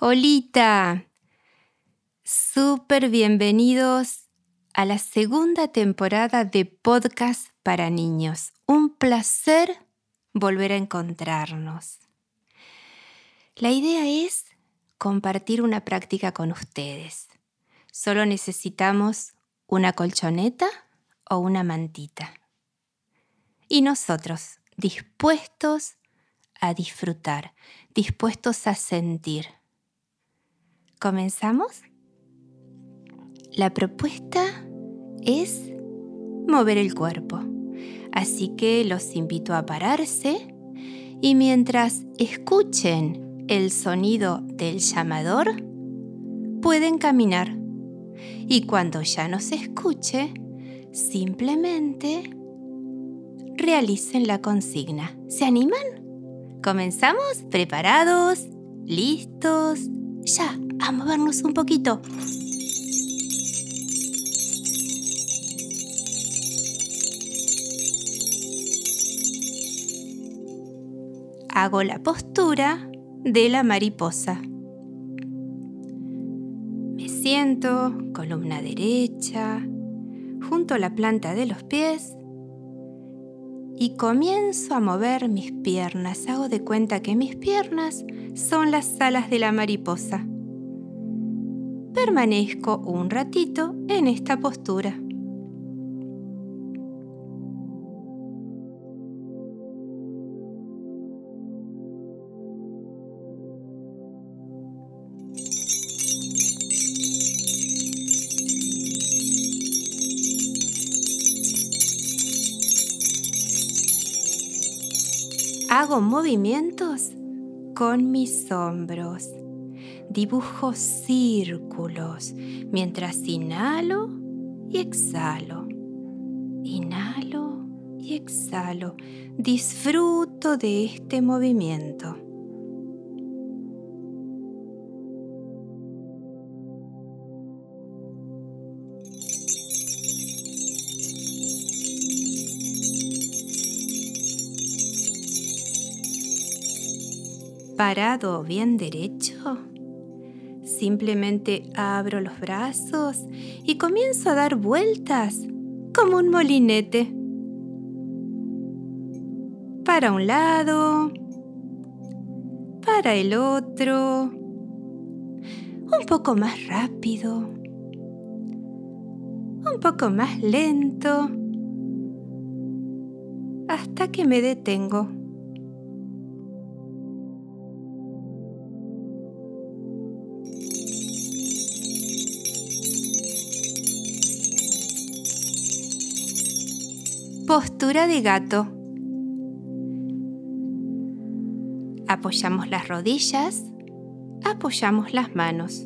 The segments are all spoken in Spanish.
Olita, súper bienvenidos a la segunda temporada de Podcast para Niños. Un placer volver a encontrarnos. La idea es compartir una práctica con ustedes. Solo necesitamos una colchoneta o una mantita. Y nosotros, dispuestos a disfrutar, dispuestos a sentir. ¿Comenzamos? La propuesta es mover el cuerpo, así que los invito a pararse y mientras escuchen el sonido del llamador, pueden caminar. Y cuando ya no se escuche, simplemente realicen la consigna. ¿Se animan? ¿Comenzamos? ¿Preparados? ¿Listos? Ya, a movernos un poquito. Hago la postura de la mariposa. Me siento, columna derecha, junto a la planta de los pies y comienzo a mover mis piernas. Hago de cuenta que mis piernas son las alas de la mariposa. Permanezco un ratito en esta postura. Hago movimientos con mis hombros. Dibujo círculos mientras inhalo y exhalo. Inhalo y exhalo. Disfruto de este movimiento. parado bien derecho, simplemente abro los brazos y comienzo a dar vueltas como un molinete. Para un lado, para el otro, un poco más rápido, un poco más lento, hasta que me detengo. Postura de gato. Apoyamos las rodillas, apoyamos las manos.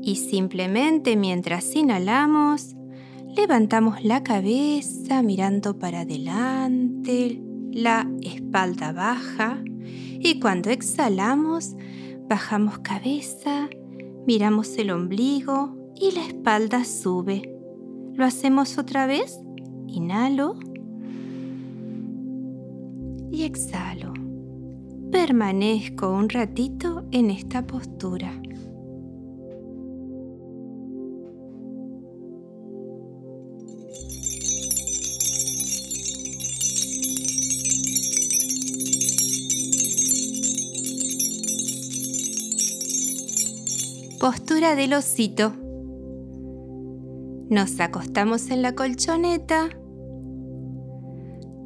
Y simplemente mientras inhalamos, levantamos la cabeza mirando para adelante, la espalda baja. Y cuando exhalamos, bajamos cabeza, miramos el ombligo y la espalda sube. ¿Lo hacemos otra vez? Inhalo y exhalo. Permanezco un ratito en esta postura. Postura del osito. Nos acostamos en la colchoneta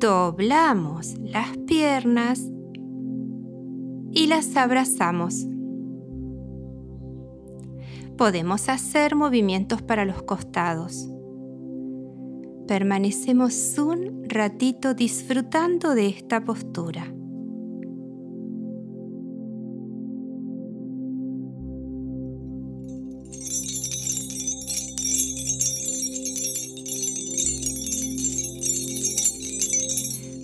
doblamos las piernas y las abrazamos. Podemos hacer movimientos para los costados. Permanecemos un ratito disfrutando de esta postura.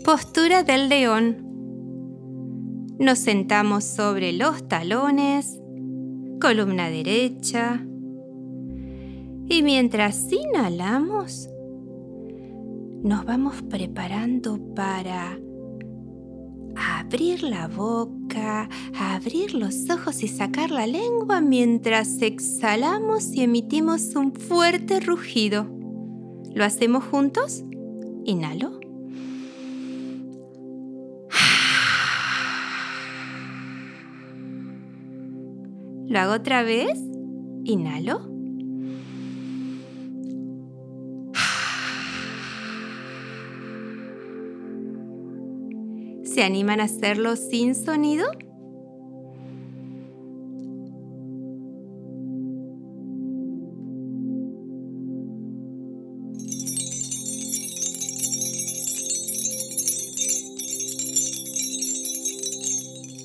Postura del león. Nos sentamos sobre los talones, columna derecha. Y mientras inhalamos, nos vamos preparando para abrir la boca, abrir los ojos y sacar la lengua mientras exhalamos y emitimos un fuerte rugido. ¿Lo hacemos juntos? Inhalo. Hago otra vez. Inhalo. ¿Se animan a hacerlo sin sonido?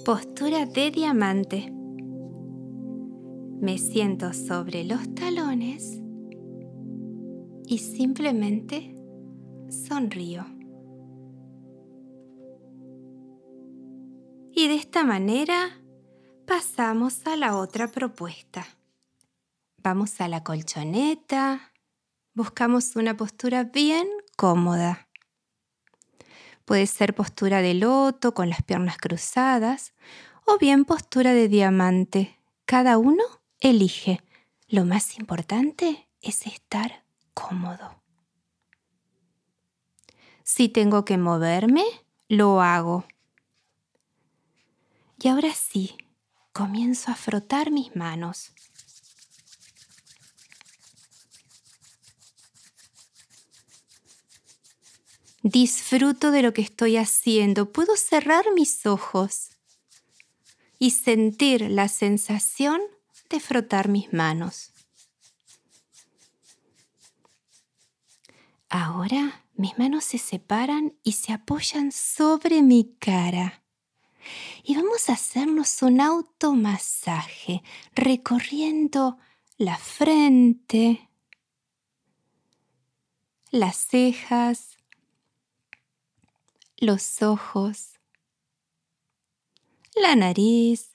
Postura de diamante. Me siento sobre los talones y simplemente sonrío. Y de esta manera pasamos a la otra propuesta. Vamos a la colchoneta, buscamos una postura bien cómoda. Puede ser postura de loto con las piernas cruzadas o bien postura de diamante. Cada uno elige. Lo más importante es estar cómodo. Si tengo que moverme, lo hago. Y ahora sí, comienzo a frotar mis manos. Disfruto de lo que estoy haciendo. Puedo cerrar mis ojos y sentir la sensación frotar mis manos. Ahora mis manos se separan y se apoyan sobre mi cara y vamos a hacernos un automasaje recorriendo la frente, las cejas, los ojos, la nariz,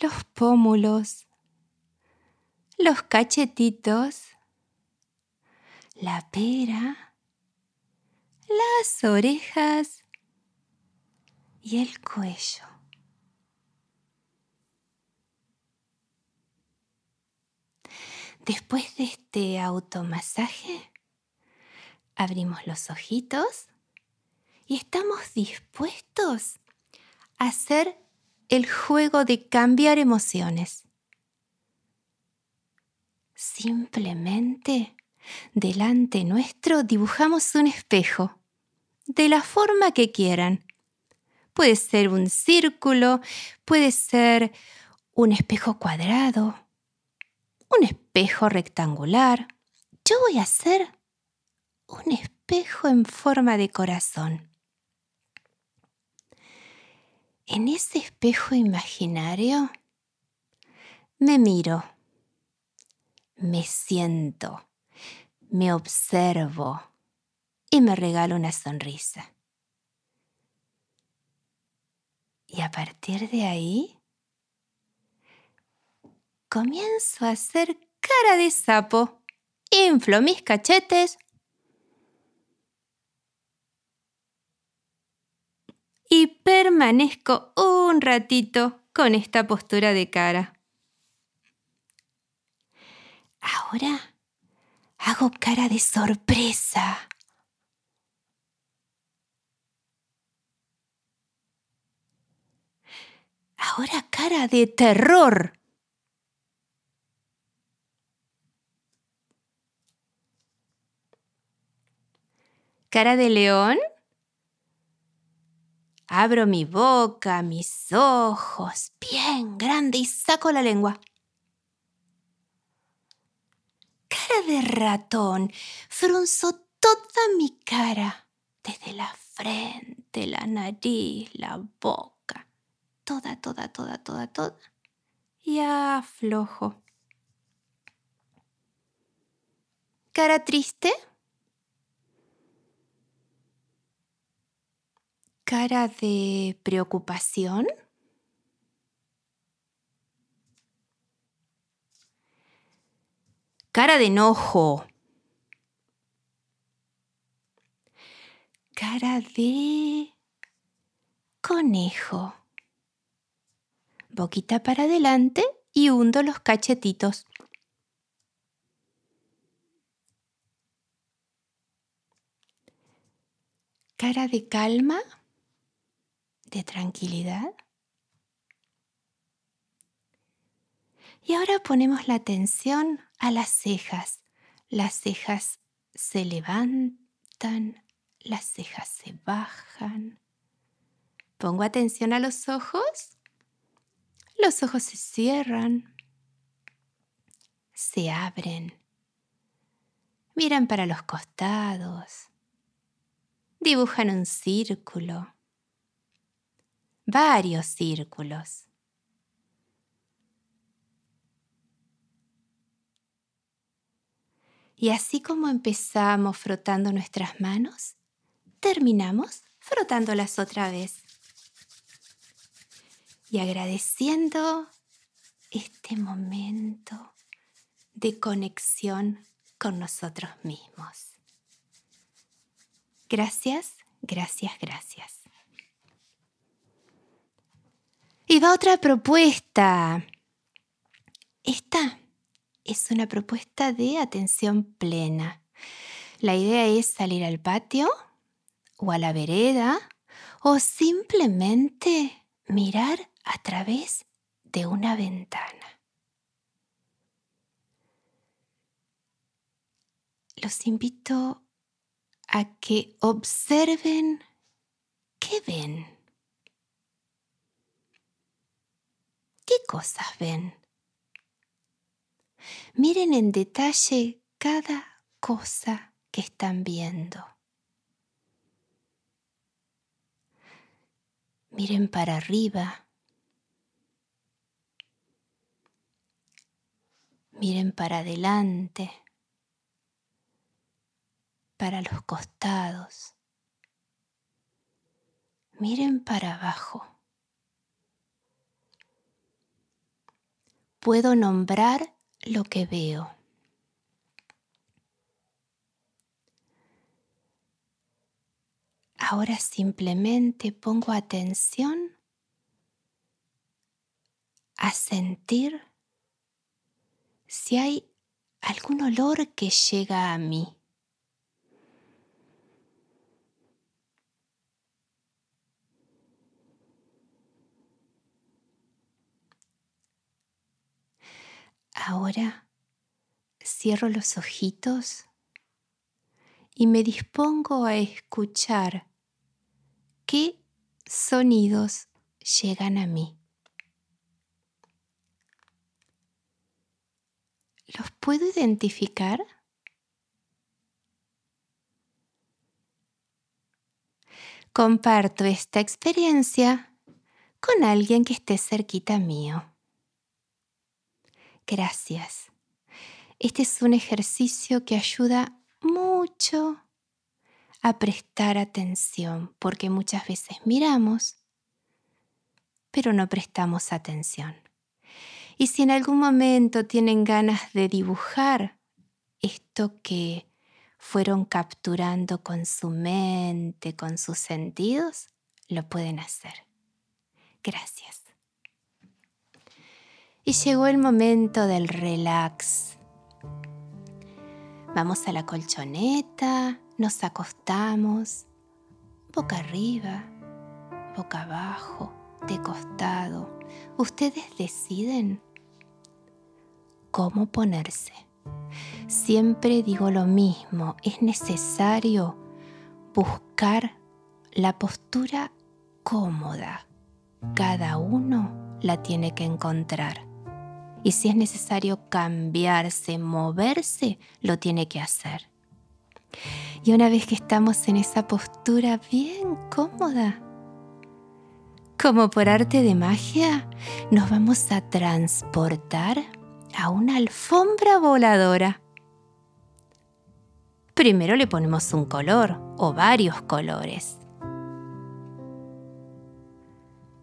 los pómulos, los cachetitos, la pera, las orejas, y el cuello. Después de este automasaje, abrimos los ojitos y estamos dispuestos a hacer el juego de cambiar emociones. Simplemente delante nuestro dibujamos un espejo, de la forma que quieran, Puede ser un círculo, puede ser un espejo cuadrado, un espejo rectangular. Yo voy a hacer un espejo en forma de corazón. En ese espejo imaginario me miro, me siento, me observo y me regalo una sonrisa. Y a partir de ahí, comienzo a hacer cara de sapo. Inflo mis cachetes y permanezco un ratito con esta postura de cara. Ahora hago cara de sorpresa. ahora cara de terror. Cara de león. Abro mi boca, mis ojos, bien grande y saco la lengua. Cara de ratón. Frunzo toda mi cara, desde la frente, la nariz, la boca toda, toda, toda, toda, toda. Y aflojo. Cara triste. Cara de preocupación. Cara de enojo. Cara de conejo. Boquita para adelante y hundo los cachetitos. Cara de calma, de tranquilidad. Y ahora ponemos la atención a las cejas. Las cejas se levantan, las cejas se bajan. Pongo atención a los ojos. Los ojos se cierran, se abren, miran para los costados, dibujan un círculo, varios círculos. Y así como empezamos frotando nuestras manos, terminamos frotándolas otra vez. Y agradeciendo este momento de conexión con nosotros mismos. Gracias, gracias, gracias. Y va otra propuesta. Esta es una propuesta de atención plena. La idea es salir al patio o a la vereda o simplemente mirar a través de una ventana. Los invito a que observen qué ven. ¿Qué cosas ven? Miren en detalle cada cosa que están viendo. Miren para arriba. Miren para adelante, para los costados. Miren para abajo. Puedo nombrar lo que veo. Ahora simplemente pongo atención a sentir si hay algún olor que llega a mí. Ahora cierro los ojitos y me dispongo a escuchar qué sonidos llegan a mí. ¿Los puedo identificar? Comparto esta experiencia con alguien que esté cerquita mío. Gracias. Este es un ejercicio que ayuda mucho a prestar atención, porque muchas veces miramos, pero no prestamos atención. Y si en algún momento tienen ganas de dibujar esto que fueron capturando con su mente, con sus sentidos, lo pueden hacer. Gracias. Y llegó el momento del relax. Vamos a la colchoneta, nos acostamos, boca arriba, boca abajo, de costado. Ustedes deciden cómo ponerse. Siempre digo lo mismo, es necesario buscar la postura cómoda. Cada uno la tiene que encontrar y si es necesario cambiarse, moverse, lo tiene que hacer. Y una vez que estamos en esa postura bien cómoda, como por arte de magia, nos vamos a transportar a una alfombra voladora. Primero le ponemos un color o varios colores.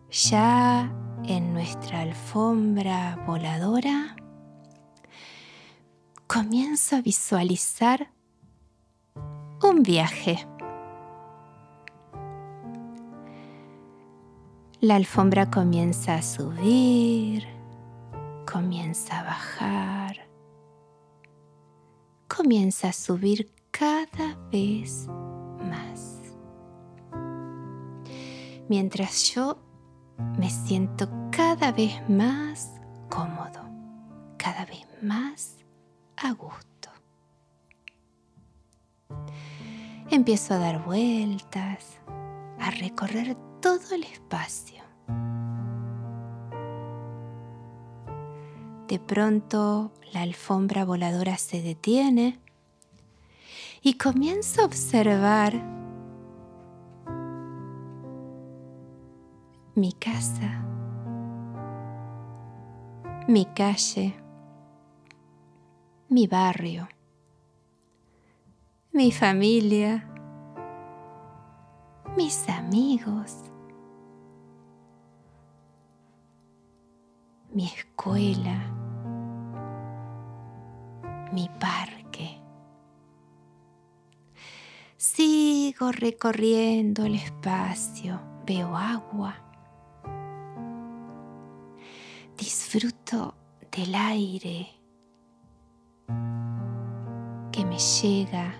Ya en nuestra alfombra voladora, comienzo a visualizar un viaje. La alfombra comienza a subir, comienza a bajar, comienza a subir cada vez más. Mientras yo me siento cada vez más cómodo, cada vez más a gusto. Empiezo a dar vueltas, a recorrer todo el espacio. De pronto la alfombra voladora se detiene y comienzo a observar mi casa, mi calle, mi barrio, mi familia, mis amigos, mi escuela, mi parque. Sigo recorriendo el espacio, veo agua, disfruto del aire que me llega.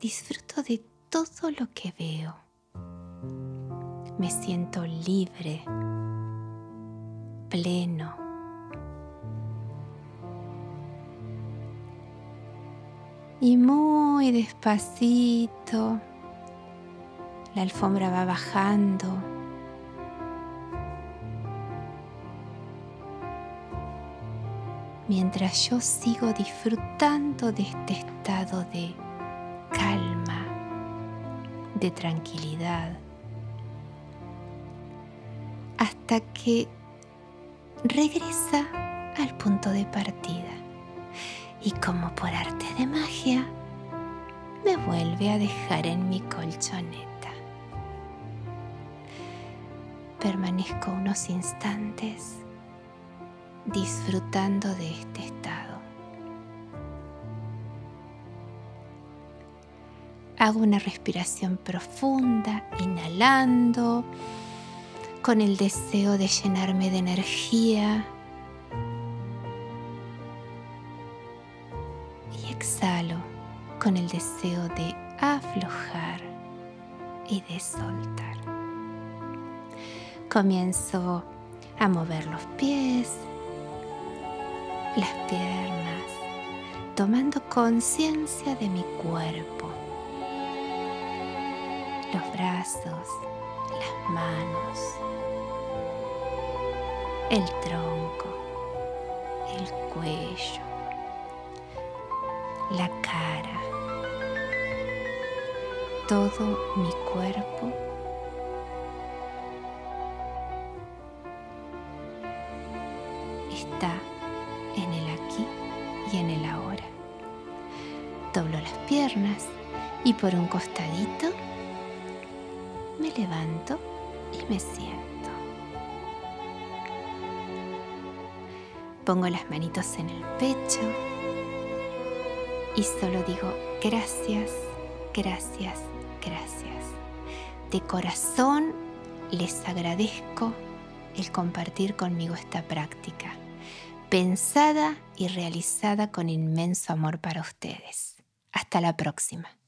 Disfruto de todo lo que veo. Me siento libre, pleno. Y muy despacito la alfombra va bajando mientras yo sigo disfrutando de este estado de calma, de tranquilidad, hasta que regresa al punto de partida y como por arte de magia, me vuelve a dejar en mi colchoneta. Permanezco unos instantes disfrutando de este estado. Hago una respiración profunda, inhalando, con el deseo de llenarme de energía. Y exhalo con el deseo de aflojar y de soltar. Comienzo a mover los pies, las piernas, tomando conciencia de mi cuerpo, los brazos, las manos, el tronco, el cuello, la cara, todo mi cuerpo por un costadito me levanto y me siento. Pongo las manitos en el pecho y solo digo gracias, gracias, gracias. De corazón les agradezco el compartir conmigo esta práctica pensada y realizada con inmenso amor para ustedes. Hasta la próxima.